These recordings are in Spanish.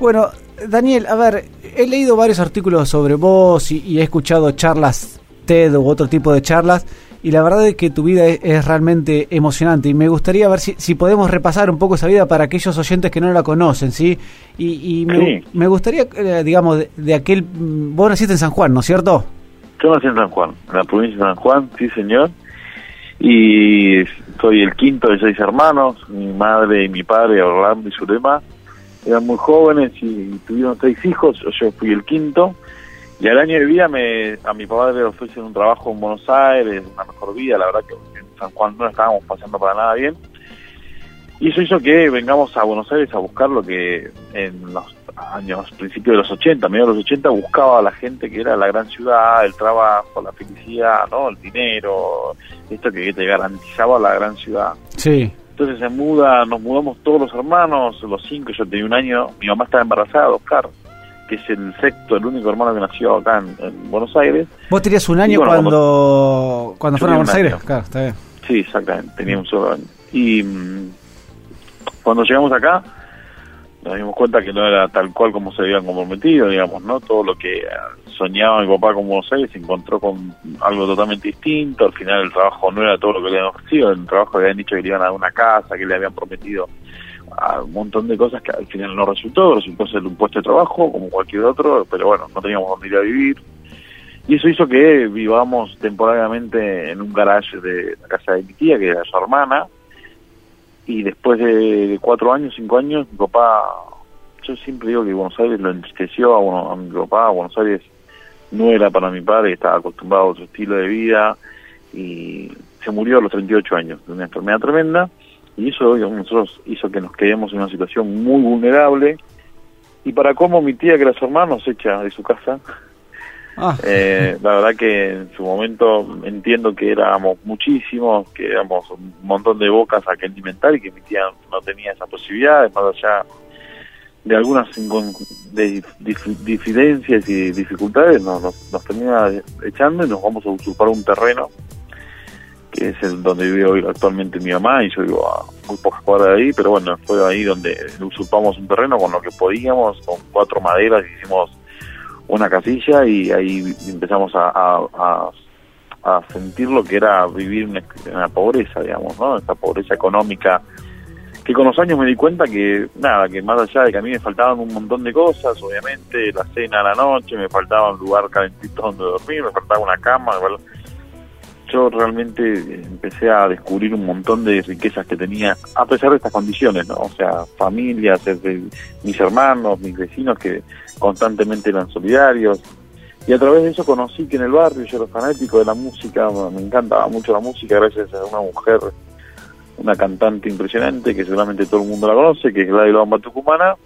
Bueno, Daniel, a ver, he leído varios artículos sobre vos y, he escuchado charlas TED u otro tipo de charlas y la verdad es que tu vida es, realmente emocionante y me gustaría ver si, si, podemos repasar un poco esa vida para aquellos oyentes que no la conocen, ¿sí? Y, me, gustaría, eh, digamos, de, aquel... Mm, vos naciste en San Juan, ¿no es cierto? Yo nací en San Juan, en la provincia de San Juan, sí señor, y soy el quinto de seis hermanos, mi madre y mi padre, Orlando y Zulema, eran muy jóvenes y tuvieron seis hijos, yo fui el quinto, y al año de vida me, a mi papá le ofrecen un trabajo en Buenos Aires, una mejor vida, la verdad que en San Juan no estábamos pasando para nada bien. Y eso hizo que vengamos a Buenos Aires a buscar lo que en los años, principios de los 80, mediados de los 80, buscaba la gente que era la gran ciudad, el trabajo, la felicidad, ¿no? el dinero, esto que te garantizaba la gran ciudad. Sí. Entonces se muda, nos mudamos todos los hermanos, los cinco, yo tenía un año, mi mamá estaba embarazada, Oscar, que es el sexto, el único hermano que nació acá en, Buenos Aires. ¿Vos tenías un año cuando, cuando fueron a Buenos Aires? Claro, está bien. Sí, exactamente, tenía un solo año. Y mm, cuando llegamos acá, nos dimos cuenta que no era tal cual como se habían comprometido, digamos, ¿no? Todo lo que soñaba mi papá con Buenos Aires se encontró con algo totalmente distinto. Al final el trabajo no era todo lo que le habían ofrecido, el trabajo le habían dicho que le iban a dar una casa, que le habían prometido a un montón de cosas que al final no resultó, resultó ser un puesto de trabajo como cualquier otro, pero bueno, no teníamos dónde ir a vivir. Y eso hizo que vivamos temporariamente en un garage de la casa de mi tía, que era su hermana, y después de cuatro años, cinco años, mi papá, yo siempre digo que Buenos Aires lo entristeció a, a mi papá, Buenos Aires no era para mi padre, estaba acostumbrado a otro estilo de vida, y se murió a los 38 años de una enfermedad tremenda, y eso nosotros hizo que nos quedemos en una situación muy vulnerable, y para cómo mi tía, que era su hermano, se echa de su casa, Ah. Eh, la verdad que en su momento entiendo que éramos muchísimos, que éramos un montón de bocas a que alimentar y que mi tía no tenía esa posibilidad, más allá de algunas de diferencias y dificultades, nos, nos, termina echando y nos vamos a usurpar un terreno que es el donde vive hoy actualmente mi mamá y yo vivo a muy pocas cuadras de ahí, pero bueno, fue ahí donde usurpamos un terreno con lo que podíamos, con cuatro maderas, hicimos una casilla y ahí empezamos a, a, sentir lo que era vivir en la pobreza, digamos, ¿no? Esa pobreza económica que con los años me di cuenta que, nada, que más allá de que a mí me faltaban un montón de cosas, obviamente, la cena a la noche, me faltaba un lugar calentito donde dormir, me faltaba una cama, yo realmente empecé a descubrir un montón de riquezas que tenía, a pesar de estas condiciones, ¿no? O sea, familias, mis hermanos, mis vecinos que constantemente eran solidarios. Y a través de eso conocí que en el barrio yo era fanático de la música, me encantaba mucho la música gracias a una mujer, una cantante impresionante que seguramente todo el mundo la conoce, que es Gladys Lomba Tucumana.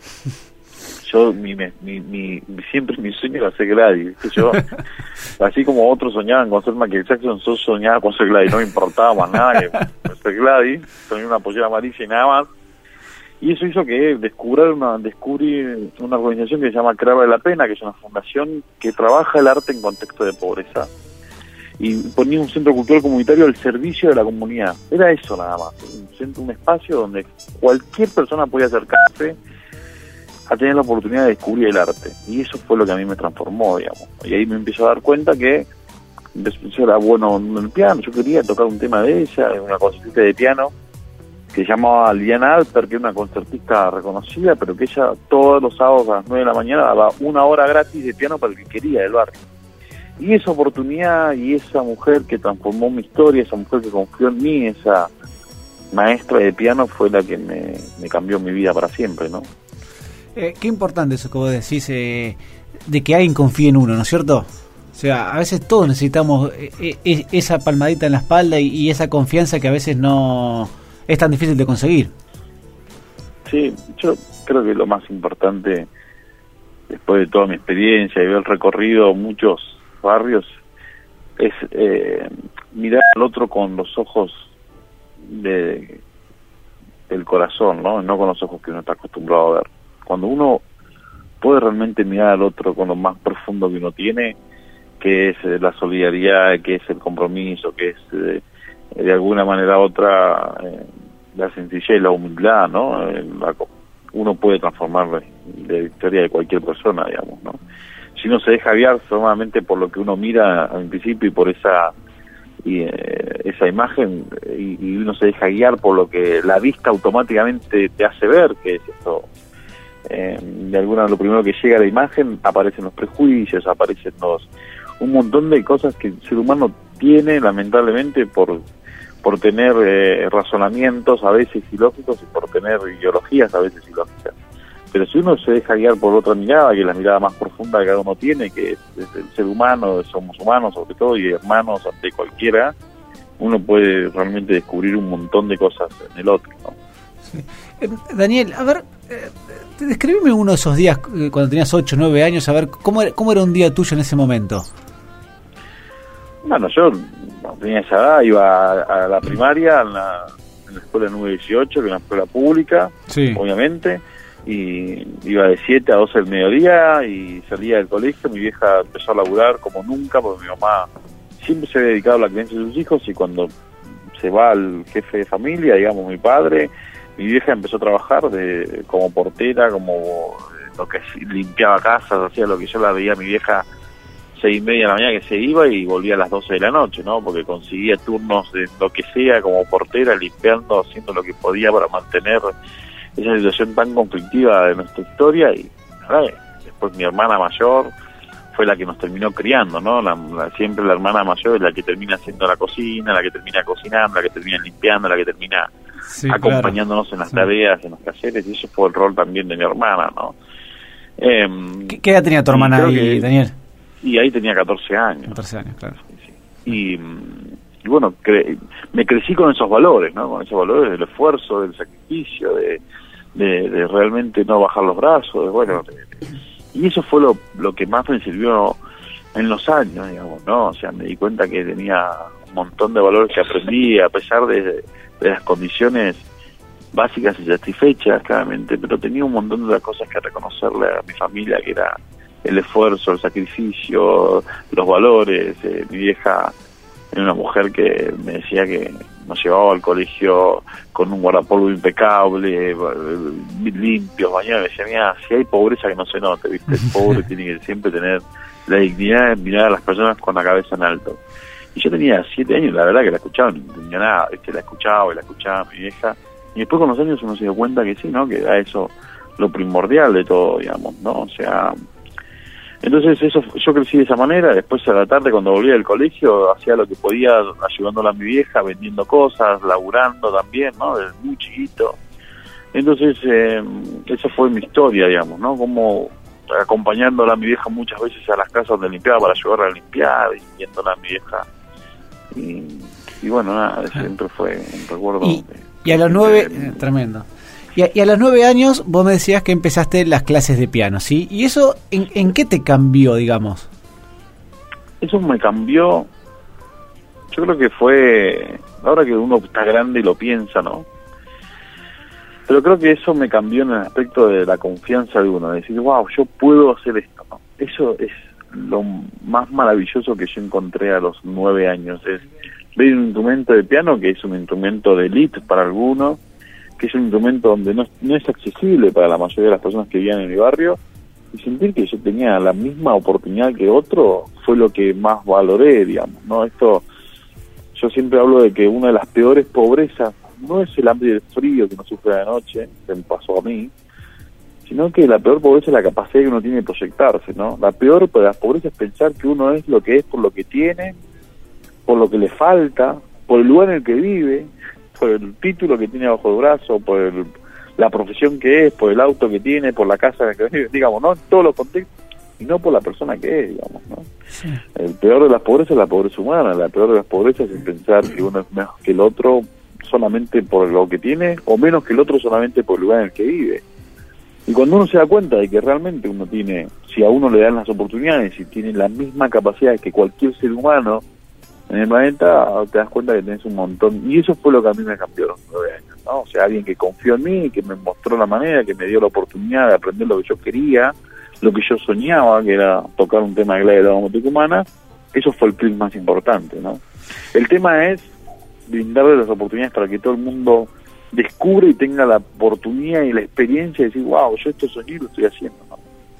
Yo, mi, mi, mi, siempre mi sueño era ser Gladys, yo así como otros soñaban con ser Michael Jackson, yo soñaba con ser Gladys, no me importaba más nada que ser Gladys, tenía una pollera amarilla y nada más. Y eso hizo que descubrir una, descubrí una organización que se llama Crava de la Pena, que es una fundación que trabaja el arte en contexto de pobreza. Y ponía un centro cultural comunitario al servicio de la comunidad. Era eso nada más, un, centro, un espacio donde cualquier persona podía acercarse a tener la oportunidad de descubrir el arte. Y eso fue lo que a mí me transformó, digamos. Y ahí me empiezo a dar cuenta que yo era bueno en el piano, yo quería tocar un tema de ella, una concertista de piano que se llamaba Liana Alper, que es una concertista reconocida, pero que ella todos los sábados a las 9 de la mañana daba una hora gratis de piano para el que quería del barrio. Y esa oportunidad y esa mujer que transformó mi historia, esa mujer que confió en mí, esa maestra de piano fue la que me cambió mi vida para siempre, ¿no? Eh, qué importante eso que vos decís, eh, de que alguien confíe en uno, ¿no es cierto? O sea, a veces todos necesitamos eh, esa palmadita en la espalda y, esa confianza que a veces no es tan difícil de conseguir. Sí, yo creo que lo más importante, después de toda mi experiencia y haber recorrido muchos barrios, es mirar al otro con los ojos de, del corazón, ¿no? No con los ojos que uno está acostumbrado a ver cuando uno puede realmente mirar al otro con lo más profundo que uno tiene, que es eh, la solidaridad, que es el compromiso, que es eh, de alguna manera u otra eh, la sencillez y la humildad, ¿no? uno puede transformar la historia de cualquier persona, digamos, ¿no? Si uno se deja guiar solamente por lo que uno mira al principio y por esa y, eh, esa imagen y, uno se deja guiar por lo que la vista automáticamente te hace ver, que es esto, eh, de alguna lo primero que llega a la imagen aparecen los prejuicios, aparecen los un montón de cosas que el ser humano tiene lamentablemente por por tener eh, razonamientos a veces ilógicos y por tener ideologías a veces ilógicas. Pero si uno se deja guiar por otra mirada, que es la mirada más profunda que cada uno tiene, que es, el ser humano, somos humanos sobre todo y hermanos ante cualquiera, uno puede realmente descubrir un montón de cosas en el otro. Eh, Daniel, a ver, describime uno de esos días eh, cuando tenías 8 o 9 años, a ver, ¿cómo era, ¿cómo era un día tuyo en ese momento? Bueno, yo tenía esa edad, iba a, la primaria, en la, en la escuela 918, que es una escuela pública, obviamente, y iba de 7 a 12 del mediodía y salía del colegio, mi vieja empezó a laburar como nunca, porque mi mamá siempre se había dedicado a la crianza de sus hijos y cuando se va el jefe de familia, digamos mi padre, mi vieja empezó a trabajar de como portera, como lo que limpiaba casas, hacía lo que yo la veía mi vieja seis y media de la mañana que se iba y volvía a las 12 de la noche, ¿no? Porque conseguía turnos de lo que sea como portera, limpiando, haciendo lo que podía para mantener esa situación tan conflictiva de nuestra historia y después mi hermana mayor fue la que nos terminó criando, ¿no? siempre la hermana mayor es la que termina haciendo la cocina, la que termina cocinando, la que termina limpiando, la que termina acompañándonos en las tareas, en los caseres, y eso fue el rol también de mi hermana, ¿no? Em, ¿Qué, edad tenía tu hermana ahí, Daniel? Y ahí tenía 14 años. 14 años, claro. Y, bueno, me crecí con esos valores, ¿no? Con esos valores del esfuerzo, del sacrificio, de, de, realmente no bajar los brazos, de, bueno, y eso fue lo, lo que más me sirvió en los años, digamos, ¿no? O sea, me di cuenta que tenía montón de valores que aprendí, a pesar de, las condiciones básicas y satisfechas, claramente, pero tenía un montón de cosas que reconocerle a mi familia, que era el esfuerzo, el sacrificio, los valores. Eh, mi vieja era una mujer que me decía que nos llevaba al colegio con un guardapolvo impecable, eh, limpios, bañados. Me decía, mira, si hay pobreza que no se note, ¿viste? El pobre tiene que siempre tener la dignidad de mirar a las personas con la cabeza en alto. Y yo tenía siete años, la verdad que la escuchaba, no tenía nada, ¿viste? La escuchaba y la escuchaba mi vieja. Y después con los años uno se dio cuenta que sí, ¿no? Que era eso lo primordial de todo, digamos, ¿no? O sea, entonces eso yo crecí de esa manera, después a la tarde cuando volvía del colegio hacía lo que podía ayudándola a mi vieja, vendiendo cosas, laburando también, ¿no? Desde muy chiquito. Entonces eh, esa fue mi historia, digamos, ¿no? Como acompañándola a mi vieja muchas veces a las casas donde limpiaba para ayudarla a limpiar y viéndola a mi vieja. Y, bueno, nada, siempre fue un recuerdo. Y, a los nueve, eh, tremendo. Y a, los nueve años vos me decías que empezaste las clases de piano, ¿sí? ¿Y eso en, en qué te cambió, digamos? Eso me cambió, yo creo que fue, ahora que uno está grande y lo piensa, ¿no? Pero creo que eso me cambió en el aspecto de la confianza de uno, de decir, wow, yo puedo hacer esto, ¿no? Eso es lo más maravilloso que yo encontré a los nueve años, es ver un instrumento de piano que es un instrumento de elite para algunos, que es un instrumento donde no, no es accesible para la mayoría de las personas que vivían en mi barrio, y sentir que yo tenía la misma oportunidad que otro fue lo que más valoré, digamos, ¿no? Esto, yo siempre hablo de que una de las peores pobrezas no es el hambre y el frío que no sufre de noche, que me pasó a mí, sino que la peor pobreza es la capacidad que uno tiene de proyectarse, ¿no? La peor de las pobrezas es pensar que uno es lo que es por lo que tiene, por lo que le falta, por el lugar en el que vive, por el título que tiene bajo el brazo, por la profesión que es, por el auto que tiene, por la casa en la que vive, digamos, ¿no? En todos los contextos, y no por la persona que es, digamos, ¿no? El peor de las pobrezas es la pobreza humana, la peor de las pobrezas es pensar que uno es mejor que el otro solamente por lo que tiene, o menos que el otro solamente por el lugar en el que vive. Y cuando uno se da cuenta de que realmente uno tiene, si a uno le dan las oportunidades y tiene la misma capacidad que cualquier ser humano, en el planeta te das cuenta que tenés un montón. Y eso fue lo que a mí me cambió los nueve años, ¿no? O sea, alguien que confió en mí, que me mostró la manera, que me dio la oportunidad de aprender lo que yo quería, lo que yo soñaba, que era tocar un tema de la domótica humana, eso fue el clic más importante, ¿no? El tema es brindarle las oportunidades para que todo el mundo descubra y tenga la oportunidad y la experiencia de decir, wow, yo esto soñé y lo estoy haciendo.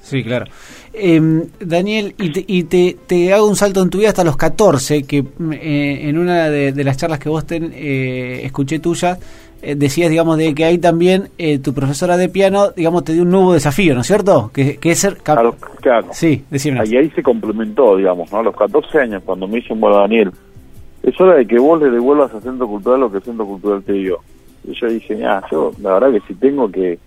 Sí, claro. Eh, Daniel, y, te, y te, te, hago un salto en tu vida hasta los 14, que eh, en una de, de, las charlas que vos ten, eh, escuché tuyas, eh, decías, digamos, de que ahí también eh, tu profesora de piano, digamos, te dio un nuevo desafío, ¿no es cierto? Que, que es ser... Cap los, claro. Sí, decime. Y ahí se complementó, digamos, ¿no? A los 14 años, cuando me dicen, bueno, Daniel, es hora de que vos le devuelvas al Centro Cultural lo que el Centro Cultural te dio. Y yo dije, ya, yo, la verdad que si tengo que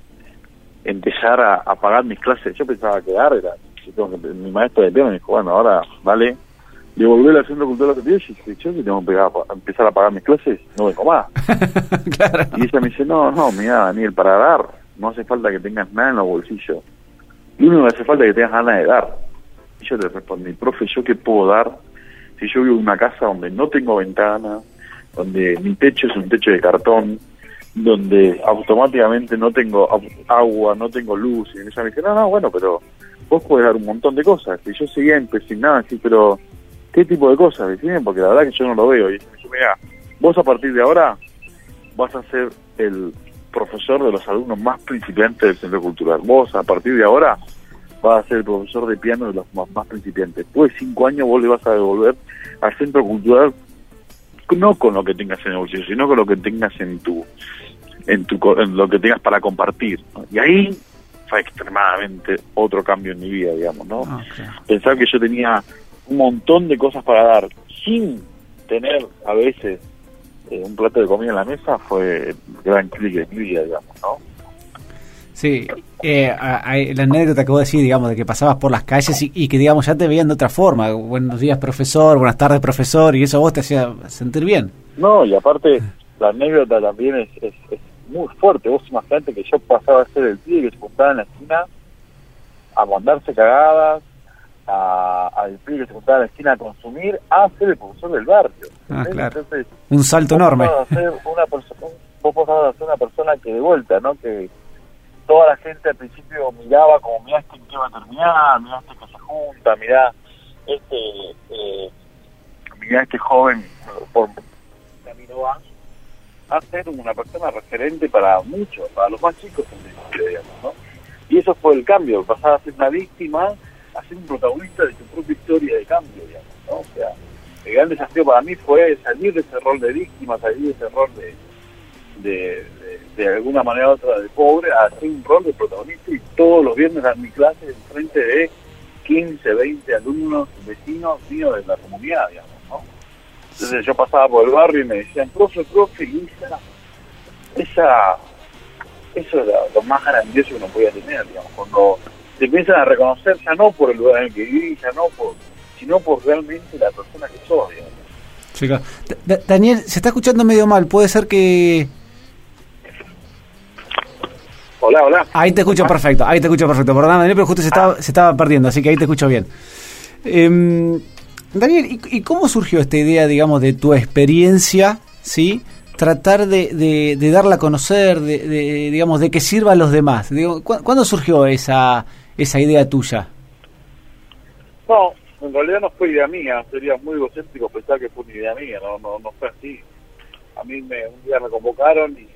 empezar a, a, pagar mis clases. Yo pensaba quedar, era, tengo que, mi maestro de piano me dijo, bueno, ahora vale, devolver al centro cultural que y dije, yo que tengo que pegar, empezar a pagar mis clases, no vengo más. claro. Y ella me dice, no, no, mira Daniel, para dar no hace falta que tengas nada en los bolsillos. Lo único que hace falta es que tengas ganas de dar. Y yo le respondí, profe, ¿yo qué puedo dar si yo vivo en una casa donde no tengo ventana, donde mi techo es un techo de cartón, donde automáticamente no tengo agua, no tengo luz, y ella me dice, no, no, bueno, pero vos podés dar un montón de cosas. Y yo seguía empecinado, así, pero ¿qué tipo de cosas? Decime, porque la verdad que yo no lo veo. Y ella me dice, mira, vos a partir de ahora vas a ser el profesor de los alumnos más principiantes del centro cultural. Vos a partir de ahora vas a ser el profesor de piano de los más, más principiantes. Después de cinco años vos le vas a devolver al centro cultural no con lo que tengas en el bolsillo, sino con lo que tengas en tu en tu en lo que tengas para compartir. ¿no? Y ahí fue extremadamente otro cambio en mi vida, digamos, ¿no? Okay. Pensar que yo tenía un montón de cosas para dar sin tener a veces eh, un plato de comida en la mesa fue el gran clic de mi vida, digamos, ¿no? Sí, eh, a, a, la anécdota que vos decís, digamos, de que pasabas por las calles y, y, que, digamos, ya te veían de otra forma. Buenos días, profesor, buenas tardes, profesor, y eso vos te hacía sentir bien. No, y aparte, la anécdota también es, es, es muy fuerte. Vos imaginate que yo pasaba a ser el pibe que se juntaba en la esquina a mandarse cagadas, al pibe que se juntaba en la esquina a consumir, a ser el profesor del barrio. Ah, claro. Entonces, un salto enorme. Ser una persona, vos podés ser una persona que de vuelta, ¿no? Que toda la gente al principio miraba como, mirá este que va a terminar, mirá este que se junta, mirá este, eh, mirá este joven por camino va a ser una persona referente para muchos, para los más chicos digamos, ¿no? Y eso fue el cambio, pasar a ser una víctima a ser un protagonista de su propia historia de cambio, digamos, ¿no? O sea, el gran desafío para mí fue salir de ese rol de víctima, salir de ese rol de, de, alguna manera u otra de pobre, a hacer un rol de protagonista y todos los viernes dar mi clase en frente de 15, 20 alumnos, vecinos míos de la comunidad, digamos, ¿no? Entonces yo pasaba por el barrio y me decían, profe, profe, y esa, esa eso era lo más grandioso que uno podía tener, digamos, cuando te empiezan a reconocer ya no por el lugar en el que vivís, ya no por, sino por realmente la persona que sos, digamos. Daniel, se está escuchando medio mal, puede ser que... Hola, hola. Ahí te escucho perfecto, ahí te escucho perfecto. Perdón, Daniel, pero justo se estaba, se estaba perdiendo, así que ahí te escucho bien. Eh, Daniel, ¿y, ¿y, cómo surgió esta idea, digamos, de tu experiencia, sí? Tratar de, de, de darla a conocer, de, de, digamos, de que sirva a los demás. Digo, ¿cu ¿Cuándo surgió esa, esa idea tuya? No, en realidad no fue idea mía, sería muy egocéntrico pensar que fue una idea mía, no, no, no fue así. A mí me, un día me convocaron y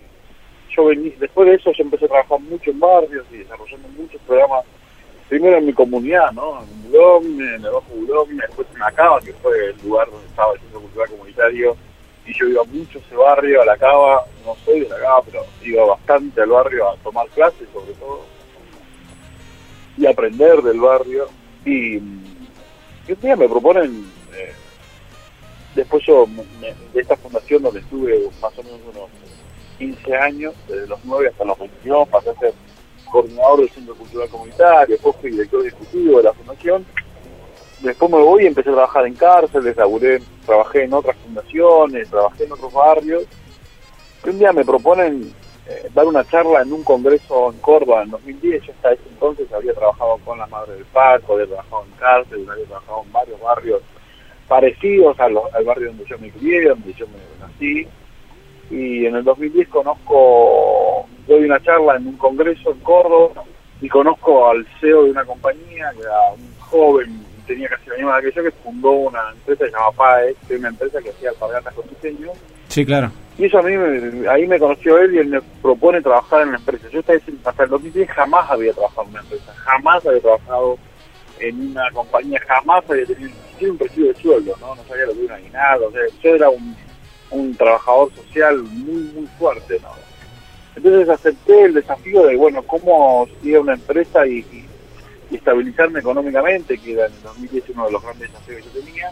yo vení, después de eso yo empecé a trabajar mucho en barrios y desarrollando muchos programas, primero en mi comunidad, ¿no? En Bulón, en el Bajo Bulón, después en Acaba, que fue el lugar donde estaba el Centro Cultural Comunitario, y yo iba mucho a ese barrio, a la Cava, no soy de la Cava, pero iba bastante al barrio a tomar clases sobre todo, y aprender del barrio, y, y un día me proponen, eh, después yo, me, de esta fundación donde estuve más o menos unos 15 años, desde los 9 hasta los 22, pasé a ser coordinador del Centro Cultural Comunitario, después fui director ejecutivo de la fundación, después me voy y empecé a trabajar en cárceles, laburé, trabajé en otras fundaciones, trabajé en otros barrios, un día me proponen eh, dar una charla en un congreso en Córdoba en 2010, yo hasta ese entonces había trabajado con la Madre del Parco, había trabajado en cárceles, había trabajado en varios barrios parecidos al barrio donde yo me crié, donde yo me nací, y en el 2010 conozco, doy una charla en un congreso en Córdoba y conozco al CEO de una compañía, que era un joven, tenía casi la misma edad que yo, que fundó una empresa que se llama PAE, que es una empresa que hacía alpargatas con diseño. Sí, claro. Y eso a mí, me, ahí me conoció él y él me propone trabajar en la empresa. Yo hasta, hasta el 2010 jamás había trabajado en una empresa, jamás había trabajado en una compañía, jamás había tenido ni un recibo de sueldo, ¿no? No sabía lo que era un aguinaldo, o sea, yo era un, un trabajador social muy, muy fuerte, ¿no? Entonces acepté el desafío de, bueno, cómo a una empresa y, estabilizarme económicamente, que era en el 2010 uno de los grandes desafíos que yo tenía,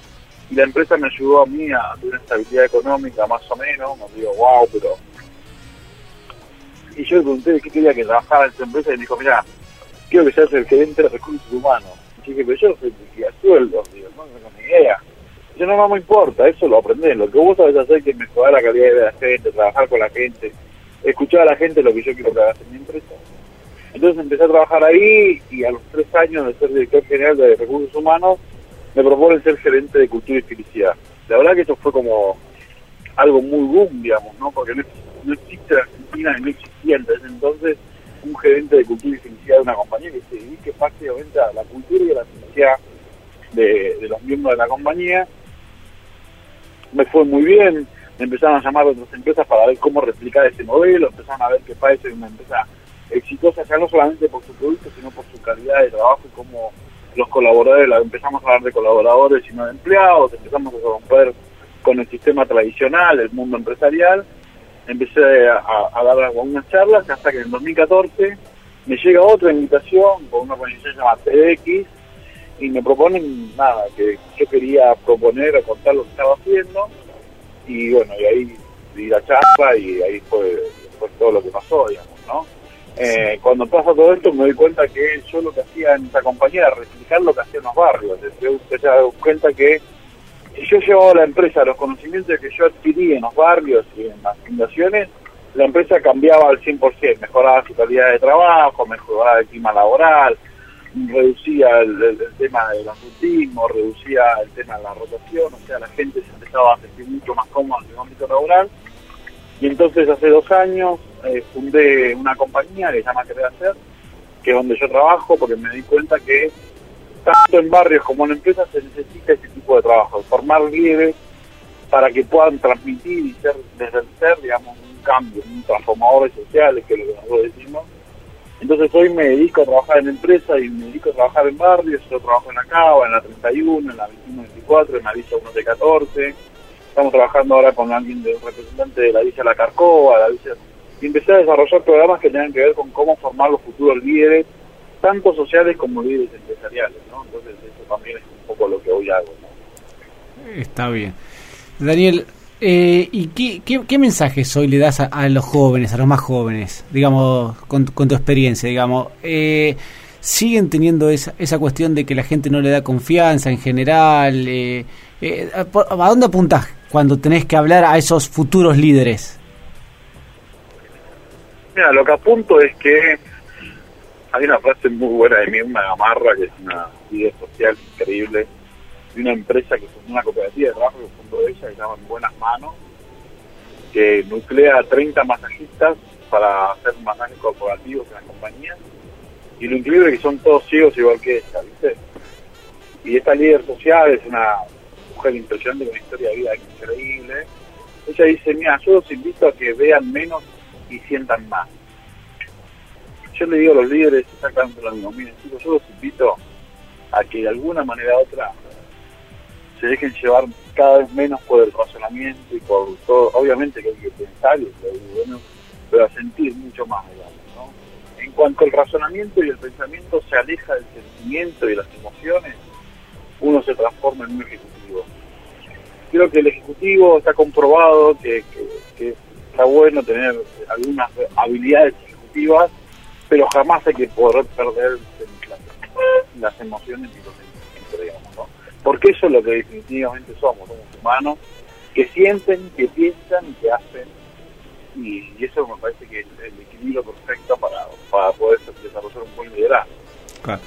y la empresa me ayudó a mí a tener estabilidad económica más o menos, no digo wow, pero... Y yo le pregunté qué quería que trabajara en esa empresa y me dijo, mira, quiero que seas el gerente de recursos humanos. Y dije, pero yo soy el sueldos, digo, no tengo ni idea. Yo no, no me importa, eso lo aprendés. Lo que vos sabés hacer es mejorar la calidad de la gente, trabajar con la gente, escuchar a la gente lo que yo quiero que hagas en mi empresa. Entonces empecé a trabajar ahí y a los tres años de ser director general de recursos humanos me proponen ser gerente de cultura y felicidad. La verdad que eso fue como algo muy boom, digamos, ¿no? Porque no, no existe la Argentina y no existía desde entonces un gerente de cultura y felicidad de una compañía que se dedique prácticamente a la cultura y a la felicidad de, de los miembros de la compañía. Me fue muy bien, me empezaron a llamar a otras empresas para ver cómo replicar ese modelo, empezaron a ver que Paez es una empresa exitosa ya no solamente por su producto, sino por su calidad de trabajo y cómo los colaboradores, empezamos a hablar de colaboradores y no de empleados, empezamos a romper con el sistema tradicional, el mundo empresarial, empecé a, a dar algunas charlas hasta que en 2014 me llega otra invitación con una organización llamada TX y me proponen nada, que yo quería proponer o contar lo que estaba haciendo y bueno, y ahí di la charla y ahí fue, fue todo lo que pasó, digamos, ¿no? Eh, cuando pasa todo esto me doy cuenta que yo lo que hacía en esa compañía era replicar lo que hacía en los barrios. Yo me doy cuenta que si yo llevaba a la empresa los conocimientos que yo adquirí en los barrios y en las fundaciones, la empresa cambiaba al 100%, mejoraba su calidad de trabajo, mejoraba el clima laboral, reducía el, tema del autismo, reducía el tema de la rotación, o sea, la gente se empezaba a sentir mucho más cómoda en el ámbito laboral. Y entonces hace dos años eh, fundé una compañía que se llama Querer Hacer, que es donde yo trabajo, porque me di cuenta que tanto en barrios como en empresas se necesita ese tipo de trabajo, formar líderes para que puedan transmitir y ser, desde el ser, digamos, un cambio, un transformador social, que es lo que nosotros decimos. Entonces hoy me dedico a trabajar en empresas y me dedico a trabajar en barrios, yo trabajo en la Cava, en la 31, en la 21-24, en la Villa 1 de 14 estamos trabajando ahora con alguien de un representante de la Villa La Carcova, la Villa y empecé a desarrollar programas que tengan que ver con cómo formar los futuros líderes, tanto sociales como líderes empresariales, ¿no? Entonces eso también es un poco lo que hoy hago. Está bien. Daniel, eh, ¿y qué, qué, qué, mensajes hoy le das a, a, los jóvenes, a los más jóvenes, digamos, con, con tu experiencia, digamos? Eh, ¿Siguen teniendo esa, esa cuestión de que la gente no le da confianza en general? Eh, eh, ¿A dónde apuntás cuando tenés que hablar a esos futuros líderes? Mira, lo que apunto es que hay una frase muy buena de Mirna Gamarra, que es una líder social increíble, de una empresa que es una cooperativa de trabajo que fundó ella, que llama En Buenas Manos, que nuclea 30 masajistas para hacer masajes corporativos en la compañía. Y lo increíble es que son todos ciegos igual que ella, ¿viste? Y esta líder social es una mujer impresionante con una historia de vida increíble. Ella dice, mira, yo los invito a que vean menos y sientan más. Yo le digo a los líderes exactamente lo mismo. Miren, chicos, yo los invito a que de alguna manera u otra se dejen llevar cada vez menos por el razonamiento y por todo. Obviamente que hay que pensar, y bueno, pero a sentir mucho más, digamos, ¿no? En cuanto al razonamiento y el pensamiento se aleja del sentimiento y las emociones, uno se transforma en un ejecutivo. Creo que el ejecutivo está comprobado que, está bueno tener algunas habilidades ejecutivas, pero jamás hay que poder perder las, las emociones y los sentimientos. Porque eso es lo que definitivamente somos, somos humanos que sienten, que piensan y que hacen, y, y eso me parece que es el equilibrio perfecto para, para poder desarrollar un buen liderazgo. Claro.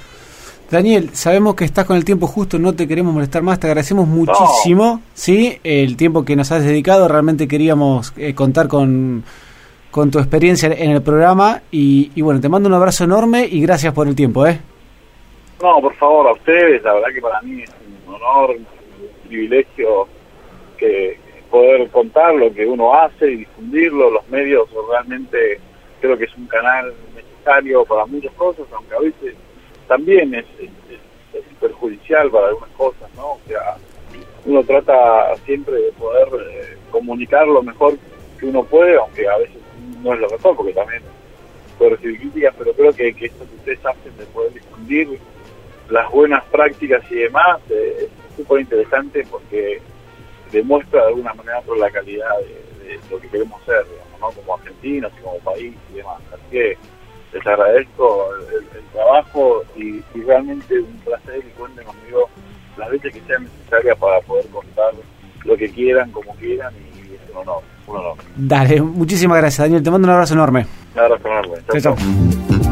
Daniel, sabemos que estás con el tiempo justo, no te queremos molestar más, te agradecemos muchísimo, no. ¿sí? El tiempo que nos has dedicado, realmente queríamos eh, contar con, con tu experiencia en el programa y, y, bueno, te mando un abrazo enorme y gracias por el tiempo, ¿eh? No, por favor, a ustedes, la verdad que para mí es honor, un privilegio que poder contar lo que uno hace y difundirlo. Los medios realmente creo que es un canal necesario para muchas cosas, aunque a veces también es, perjudicial para algunas cosas, ¿no? O sea, uno trata siempre de poder eh, comunicar lo mejor que uno puede, aunque a veces no es lo mejor, porque también puede recibir críticas, pero creo que, que esto que ustedes hacen de poder difundir las buenas prácticas y demás eh, es súper interesante porque demuestra de alguna manera por la calidad de, lo que queremos ser, digamos, ¿no? como argentinos y como país y demás. Así que les agradezco el, trabajo y, realmente un placer y cuenten conmigo las veces que sean necesarias para poder contar lo que quieran, como quieran y es un honor, un honor. Dale, muchísimas gracias Daniel, te mando un abrazo enorme. Un abrazo enorme. chao. chao.